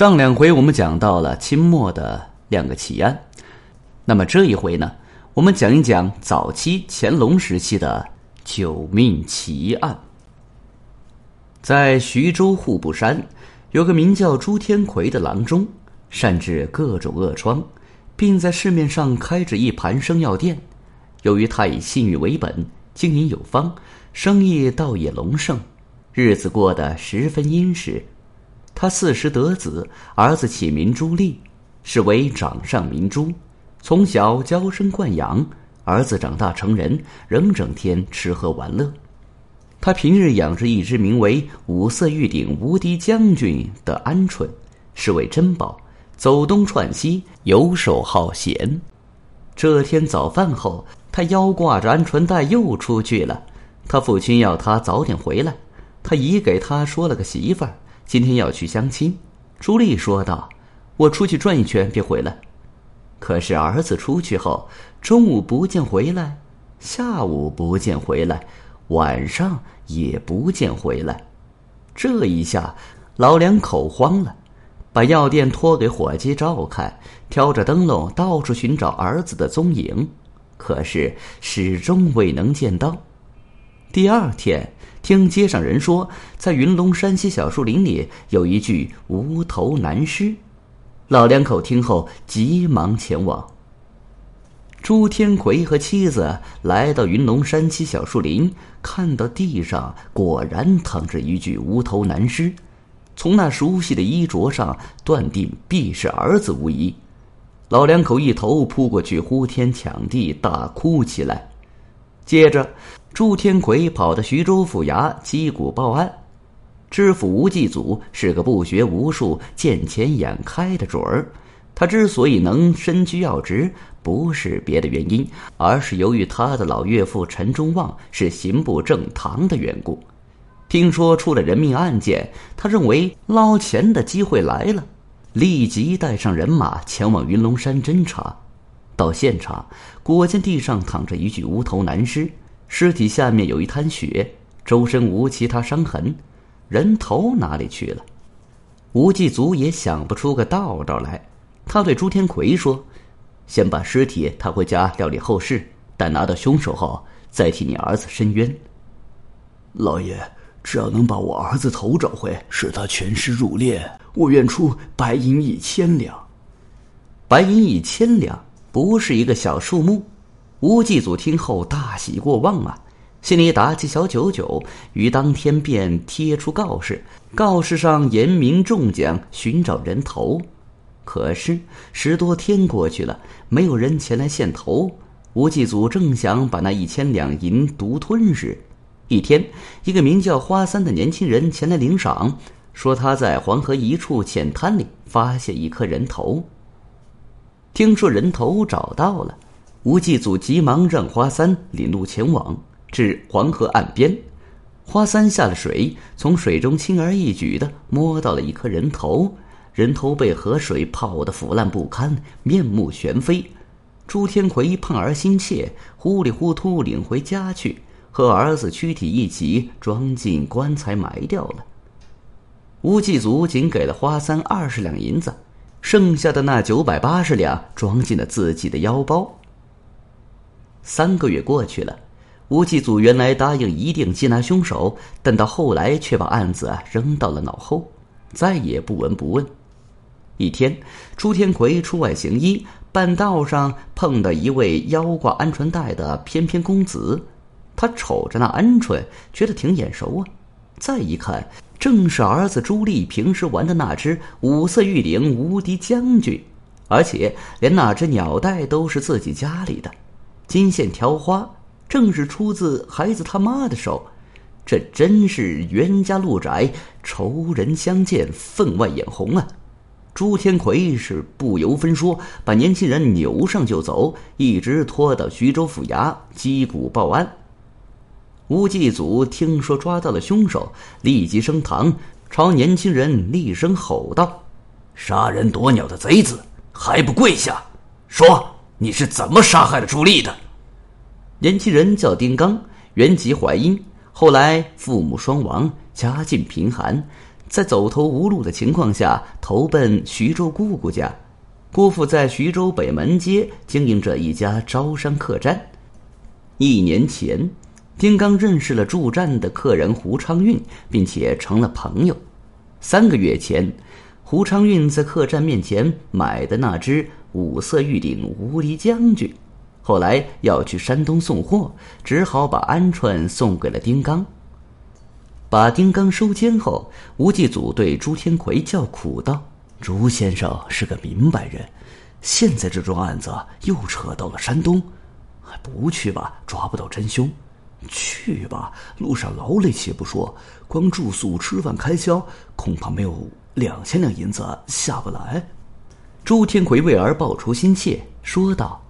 上两回我们讲到了清末的两个奇案，那么这一回呢，我们讲一讲早期乾隆时期的九命奇案。在徐州户部山，有个名叫朱天魁的郎中，善治各种恶疮，并在市面上开着一盘生药店。由于他以信誉为本，经营有方，生意倒也隆盛，日子过得十分殷实。他四十得子，儿子起名朱棣，是为掌上明珠。从小娇生惯养，儿子长大成人，仍整天吃喝玩乐。他平日养着一只名为五色玉鼎无敌将军的鹌鹑，是为珍宝，走东串西，游手好闲。这天早饭后，他腰挂着鹌鹑蛋又出去了。他父亲要他早点回来，他已给他说了个媳妇儿。今天要去相亲，朱莉说道：“我出去转一圈，别回来。”可是儿子出去后，中午不见回来，下午不见回来，晚上也不见回来。这一下，老两口慌了，把药店托给伙计照看，挑着灯笼到处寻找儿子的踪影，可是始终未能见到。第二天。听街上人说，在云龙山西小树林里有一具无头男尸，老两口听后急忙前往。朱天魁和妻子来到云龙山西小树林，看到地上果然躺着一具无头男尸，从那熟悉的衣着上断定必是儿子无疑。老两口一头扑过去，呼天抢地大哭起来。接着，朱天魁跑到徐州府衙击鼓报案。知府吴继祖是个不学无术、见钱眼开的主儿。他之所以能身居要职，不是别的原因，而是由于他的老岳父陈忠旺是刑部正堂的缘故。听说出了人命案件，他认为捞钱的机会来了，立即带上人马前往云龙山侦查。到现场，果见地上躺着一具无头男尸，尸体下面有一滩血，周身无其他伤痕，人头哪里去了？吴继祖也想不出个道道来。他对朱天魁说：“先把尸体抬回家料理后事，待拿到凶手后，再替你儿子申冤。”老爷，只要能把我儿子头找回，使他全尸入殓，我愿出白银一千两。白银一千两。不是一个小数目，吴继祖听后大喜过望啊，心里打起小九九，于当天便贴出告示，告示上严明中奖，寻找人头。可是十多天过去了，没有人前来献头。吴继祖正想把那一千两银独吞时，一天，一个名叫花三的年轻人前来领赏，说他在黄河一处浅滩里发现一颗人头。听说人头找到了，吴继祖急忙让花三领路前往，至黄河岸边。花三下了水，从水中轻而易举的摸到了一颗人头，人头被河水泡得腐烂不堪，面目全非。朱天魁胖儿心切，糊里糊涂领回家去，和儿子躯体一起装进棺材埋掉了。吴继祖仅给了花三二十两银子。剩下的那九百八十两装进了自己的腰包。三个月过去了，吴继祖原来答应一定缉拿凶手，但到后来却把案子扔到了脑后，再也不闻不问。一天，朱天魁出外行医，半道上碰到一位腰挂鹌鹑带的翩翩公子，他瞅着那鹌鹑，觉得挺眼熟啊，再一看。正是儿子朱棣平时玩的那只五色玉鼎无敌将军，而且连那只鸟袋都是自己家里的，金线条花正是出自孩子他妈的手，这真是冤家路窄，仇人相见分外眼红啊！朱天魁是不由分说，把年轻人扭上就走，一直拖到徐州府衙击鼓报案。吴继祖听说抓到了凶手，立即升堂，朝年轻人厉声吼道：“杀人夺鸟的贼子，还不跪下！说你是怎么杀害了朱丽的？”年轻人叫丁刚，原籍淮阴，后来父母双亡，家境贫寒，在走投无路的情况下，投奔徐州姑姑家。姑父在徐州北门街经营着一家招商客栈。一年前，丁刚认识了驻站的客人胡昌运，并且成了朋友。三个月前，胡昌运在客栈面前买的那只五色玉鼎无敌将军，后来要去山东送货，只好把鹌鹑送给了丁刚。把丁刚收监后，吴继祖对朱天魁叫苦道。朱先生是个明白人，现在这桩案子又扯到了山东，不去吧，抓不到真凶；去吧，路上劳累且不说，光住宿、吃饭开销，恐怕没有两千两银子下不来。朱天魁为儿报仇心切，说道：“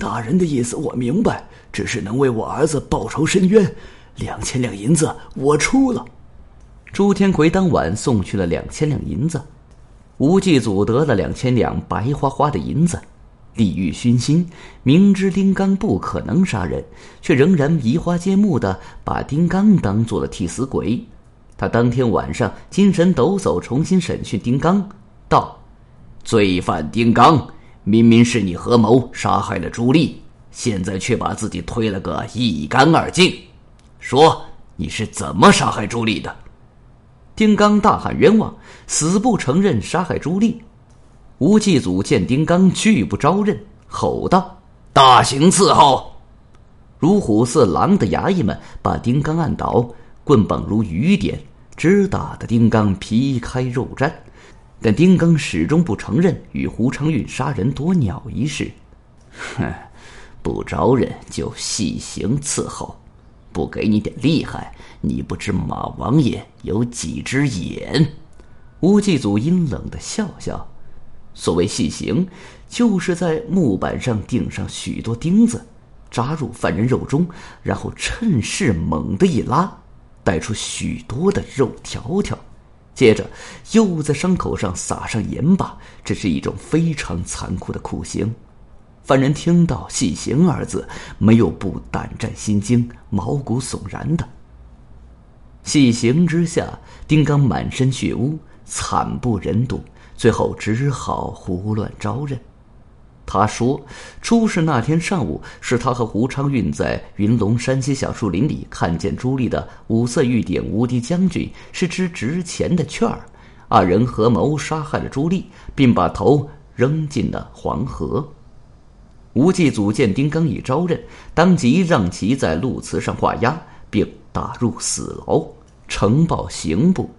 大人的意思我明白，只是能为我儿子报仇伸冤，两千两银子我出了。”朱天魁当晚送去了两千两银子。吴继祖得了两千两白花花的银子，利欲熏心，明知丁刚不可能杀人，却仍然移花接木的把丁刚当做了替死鬼。他当天晚上精神抖擞，重新审讯丁刚，道：“罪犯丁刚，明明是你合谋杀害了朱莉，现在却把自己推了个一干二净，说你是怎么杀害朱莉的？”丁刚大喊冤枉，死不承认杀害朱莉。吴继祖见丁刚拒不招认，吼道：“大刑伺候！”如虎似狼的衙役们把丁刚按倒，棍棒如雨点，直打得丁刚皮开肉绽。但丁刚始终不承认与胡长运杀人夺鸟一事。哼，不招认就细刑伺候。不给你点厉害，你不知马王爷有几只眼？吴继祖阴冷的笑笑。所谓细刑，就是在木板上钉上许多钉子，扎入犯人肉中，然后趁势猛地一拉，带出许多的肉条条，接着又在伤口上撒上盐巴。这是一种非常残酷的酷刑。犯人听到“细刑”二字，没有不胆战心惊、毛骨悚然的。细刑之下，丁刚满身血污，惨不忍睹，最后只好胡乱招认。他说，出事那天上午，是他和胡昌运在云龙山西小树林里看见朱莉的五色玉鼎无敌将军是只值钱的券儿，二人合谋杀害了朱莉，并把头扔进了黄河。吴继祖见丁刚已招认，当即让其在路祠上画押，并打入死牢，呈报刑部。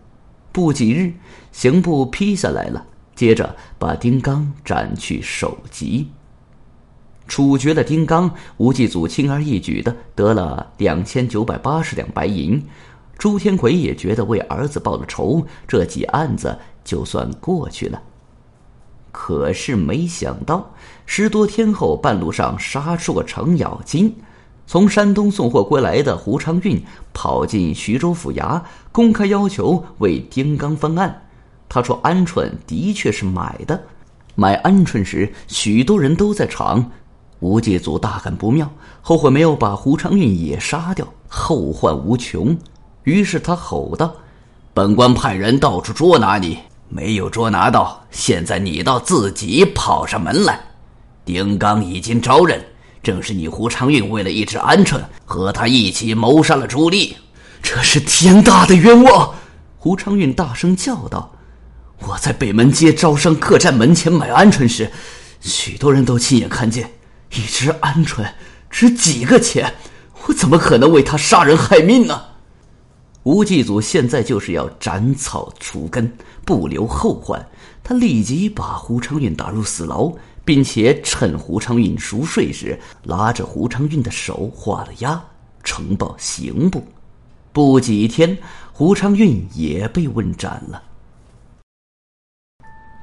不几日，刑部批下来了，接着把丁刚斩去首级。处决了丁刚，吴继祖轻而易举的得了两千九百八十两白银。朱天魁也觉得为儿子报了仇，这起案子就算过去了。可是没想到，十多天后，半路上杀出个程咬金。从山东送货归来的胡昌运跑进徐州府衙，公开要求为丁刚翻案。他说：“鹌鹑的确是买的，买鹌鹑时许多人都在场。”吴继祖大感不妙，后悔没有把胡昌运也杀掉，后患无穷。于是他吼道：“本官派人到处捉拿你。”没有捉拿到，现在你倒自己跑上门来。丁刚已经招认，正是你胡昌运为了一只鹌鹑，和他一起谋杀了朱莉，这是天大的冤枉！胡昌运大声叫道：“我在北门街招商客栈门前买鹌鹑时，许多人都亲眼看见，一只鹌鹑值几个钱，我怎么可能为他杀人害命呢？”吴继祖现在就是要斩草除根，不留后患。他立即把胡昌运打入死牢，并且趁胡昌运熟睡时，拉着胡昌运的手画了押，呈报刑部。不几天，胡昌运也被问斩了。